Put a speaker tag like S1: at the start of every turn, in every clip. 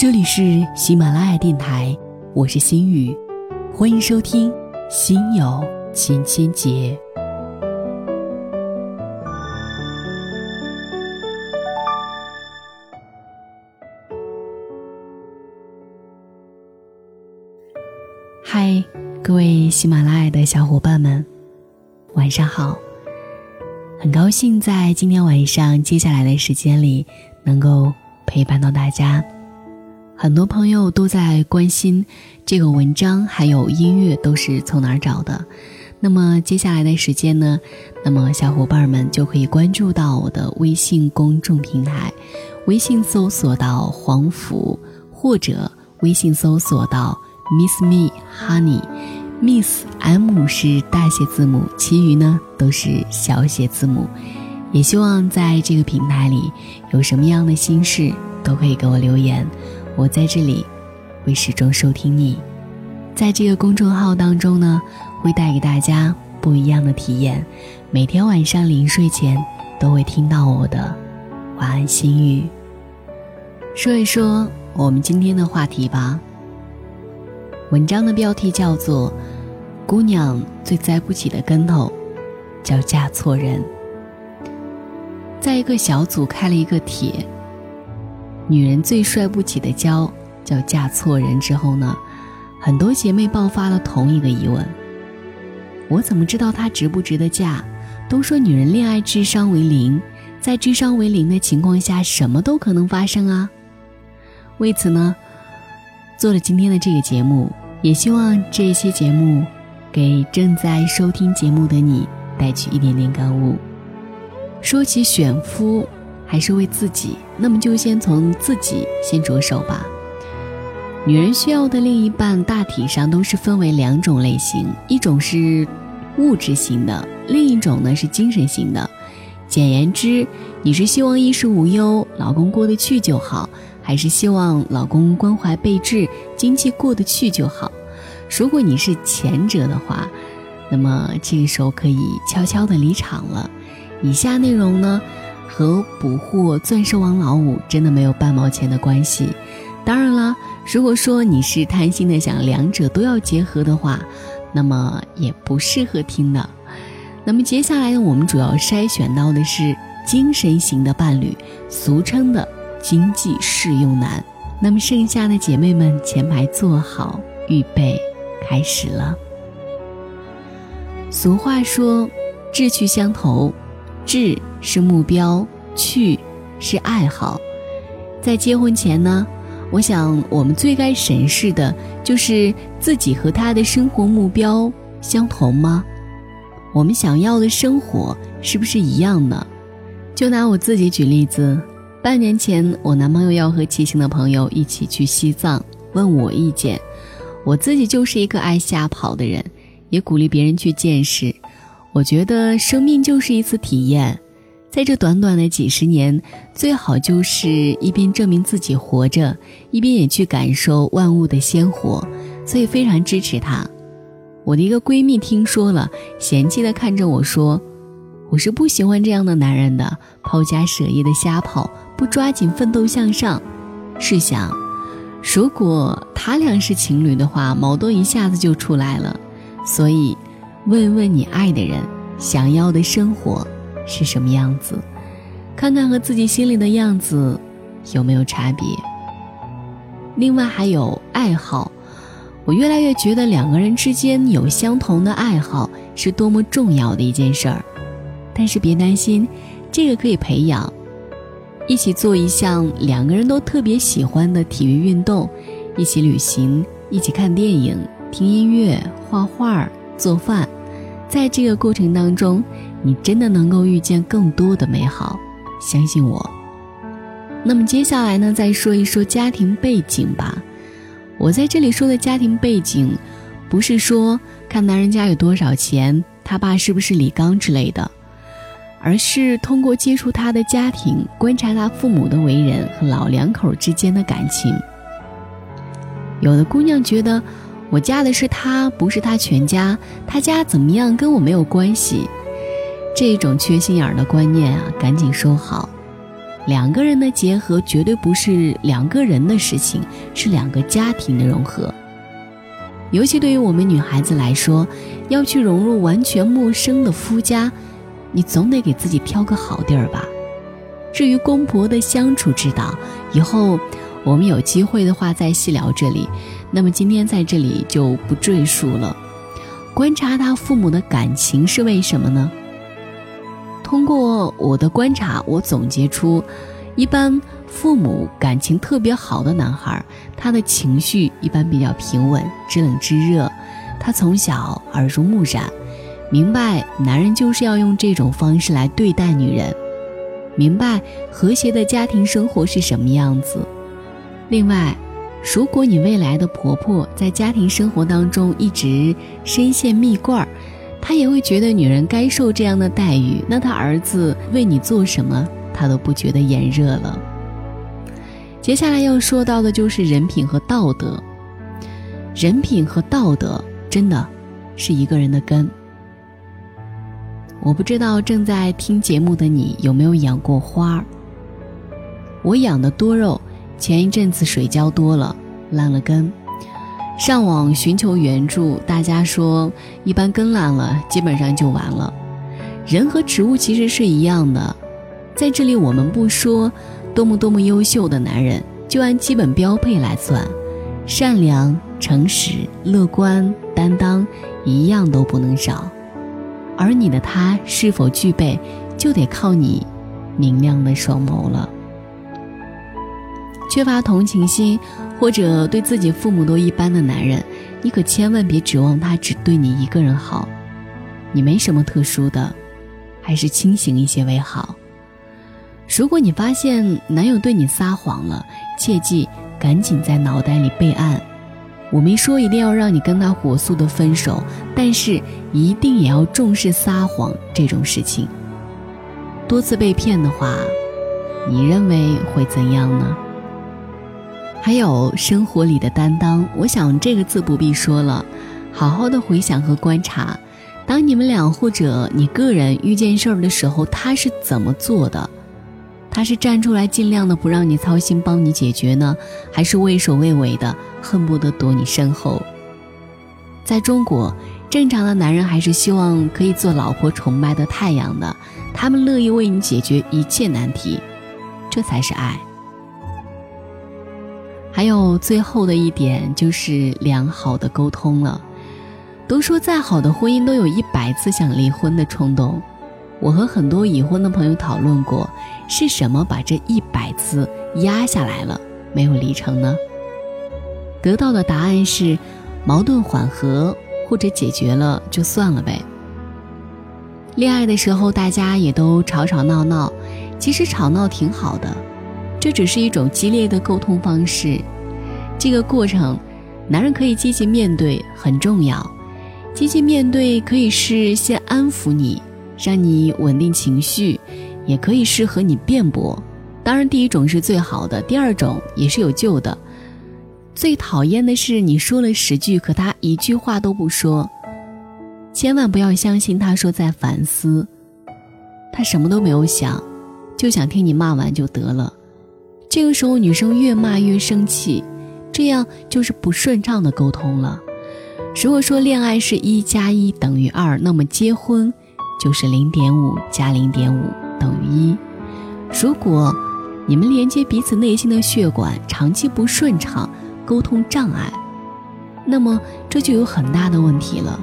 S1: 这里是喜马拉雅电台，我是心雨，欢迎收听《心有千千结》。嗨，各位喜马拉雅的小伙伴们，晚上好！很高兴在今天晚上接下来的时间里，能够陪伴到大家。很多朋友都在关心这个文章，还有音乐都是从哪儿找的。那么接下来的时间呢？那么小伙伴们就可以关注到我的微信公众平台，微信搜索到黄甫，或者微信搜索到 Miss Me Honey，Miss M 是大写字母，其余呢都是小写字母。也希望在这个平台里，有什么样的心事都可以给我留言。我在这里，会始终收听你。在这个公众号当中呢，会带给大家不一样的体验。每天晚上临睡前，都会听到我的晚安心语。说一说我们今天的话题吧。文章的标题叫做《姑娘最栽不起的跟头，叫嫁错人》。在一个小组开了一个帖。女人最帅不起的娇叫嫁错人。之后呢，很多姐妹爆发了同一个疑问：我怎么知道他值不值得嫁？都说女人恋爱智商为零，在智商为零的情况下，什么都可能发生啊。为此呢，做了今天的这个节目，也希望这些节目给正在收听节目的你带去一点点感悟。说起选夫。还是为自己，那么就先从自己先着手吧。女人需要的另一半大体上都是分为两种类型，一种是物质型的，另一种呢是精神型的。简言之，你是希望衣食无忧，老公过得去就好，还是希望老公关怀备至，经济过得去就好？如果你是前者的话，那么这个时候可以悄悄的离场了。以下内容呢？和捕获钻石王老五真的没有半毛钱的关系。当然了，如果说你是贪心的想两者都要结合的话，那么也不适合听的。那么接下来呢，我们主要筛选到的是精神型的伴侣，俗称的经济适用男。那么剩下的姐妹们前排坐好，预备开始了。俗话说，志趣相投。志是目标，趣是爱好。在结婚前呢，我想我们最该审视的就是自己和他的生活目标相同吗？我们想要的生活是不是一样呢？就拿我自己举例子，半年前我男朋友要和骑行的朋友一起去西藏，问我意见。我自己就是一个爱瞎跑的人，也鼓励别人去见识。我觉得生命就是一次体验，在这短短的几十年，最好就是一边证明自己活着，一边也去感受万物的鲜活，所以非常支持他。我的一个闺蜜听说了，嫌弃的看着我说：“我是不喜欢这样的男人的，抛家舍业的瞎跑，不抓紧奋斗向上。”试想，如果他俩是情侣的话，矛盾一下子就出来了。所以。问问你爱的人，想要的生活是什么样子？看看和自己心里的样子有没有差别。另外还有爱好，我越来越觉得两个人之间有相同的爱好是多么重要的一件事儿。但是别担心，这个可以培养。一起做一项两个人都特别喜欢的体育运动，一起旅行，一起看电影、听音乐、画画、做饭。在这个过程当中，你真的能够遇见更多的美好，相信我。那么接下来呢，再说一说家庭背景吧。我在这里说的家庭背景，不是说看男人家有多少钱，他爸是不是李刚之类的，而是通过接触他的家庭，观察他父母的为人和老两口之间的感情。有的姑娘觉得。我嫁的是他，不是他全家。他家怎么样，跟我没有关系。这种缺心眼儿的观念啊，赶紧收好。两个人的结合绝对不是两个人的事情，是两个家庭的融合。尤其对于我们女孩子来说，要去融入完全陌生的夫家，你总得给自己挑个好地儿吧。至于公婆的相处之道，以后我们有机会的话再细聊。这里，那么今天在这里就不赘述了。观察他父母的感情是为什么呢？通过我的观察，我总结出，一般父母感情特别好的男孩，他的情绪一般比较平稳，知冷知热。他从小耳濡目染，明白男人就是要用这种方式来对待女人，明白和谐的家庭生活是什么样子。另外，如果你未来的婆婆在家庭生活当中一直深陷蜜罐儿，她也会觉得女人该受这样的待遇，那她儿子为你做什么，她都不觉得炎热了。接下来要说到的就是人品和道德。人品和道德真的是一个人的根。我不知道正在听节目的你有没有养过花儿。我养的多肉，前一阵子水浇多了，烂了根。上网寻求援助，大家说一般根烂了，基本上就完了。人和植物其实是一样的，在这里我们不说多么多么优秀的男人，就按基本标配来算，善良、诚实、乐观、担当，一样都不能少。而你的他是否具备，就得靠你明亮的双眸了。缺乏同情心，或者对自己父母都一般的男人，你可千万别指望他只对你一个人好。你没什么特殊的，还是清醒一些为好。如果你发现男友对你撒谎了，切记赶紧在脑袋里备案。我没说一定要让你跟他火速的分手，但是一定也要重视撒谎这种事情。多次被骗的话，你认为会怎样呢？还有生活里的担当，我想这个字不必说了。好好的回想和观察，当你们俩或者你个人遇见事儿的时候，他是怎么做的？他是站出来尽量的不让你操心，帮你解决呢，还是畏首畏尾的，恨不得躲你身后？在中国，正常的男人还是希望可以做老婆崇拜的太阳的，他们乐意为你解决一切难题，这才是爱。还有最后的一点就是良好的沟通了。都说再好的婚姻都有一百次想离婚的冲动，我和很多已婚的朋友讨论过，是什么把这一百次压下来了，没有离成呢？得到的答案是，矛盾缓和或者解决了就算了呗。恋爱的时候大家也都吵吵闹闹，其实吵闹挺好的。这只是一种激烈的沟通方式，这个过程，男人可以积极面对，很重要。积极面对可以是先安抚你，让你稳定情绪，也可以是和你辩驳。当然，第一种是最好的，第二种也是有救的。最讨厌的是你说了十句，可他一句话都不说。千万不要相信他说在反思，他什么都没有想，就想听你骂完就得了。这个时候，女生越骂越生气，这样就是不顺畅的沟通了。如果说恋爱是一加一等于二，那么结婚就是零点五加零点五等于一。如果你们连接彼此内心的血管长期不顺畅，沟通障碍，那么这就有很大的问题了。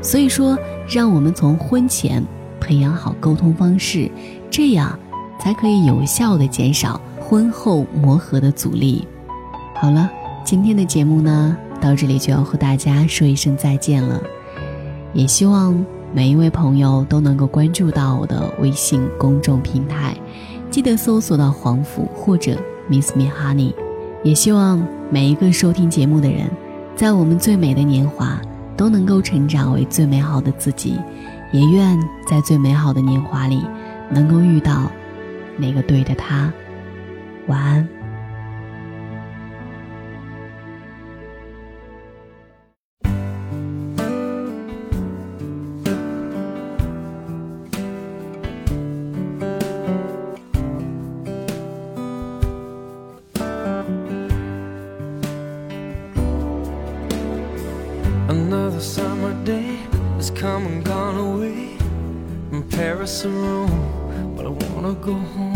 S1: 所以说，让我们从婚前培养好沟通方式，这样才可以有效的减少。婚后磨合的阻力。好了，今天的节目呢，到这里就要和大家说一声再见了。也希望每一位朋友都能够关注到我的微信公众平台，记得搜索到黄甫或者 Miss Me Honey。也希望每一个收听节目的人，在我们最美的年华都能够成长为最美好的自己，也愿在最美好的年华里，能够遇到那个对的他。晚安。Another summer day has come and gone away.
S2: From Paris and Rome, but I wanna go home.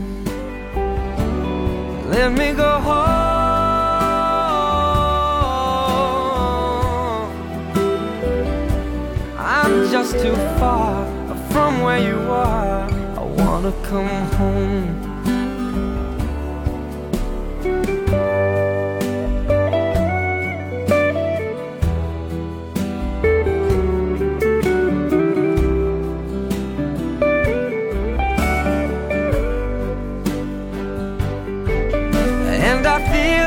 S2: Let me go home. I'm just too far from where you are. I wanna come home.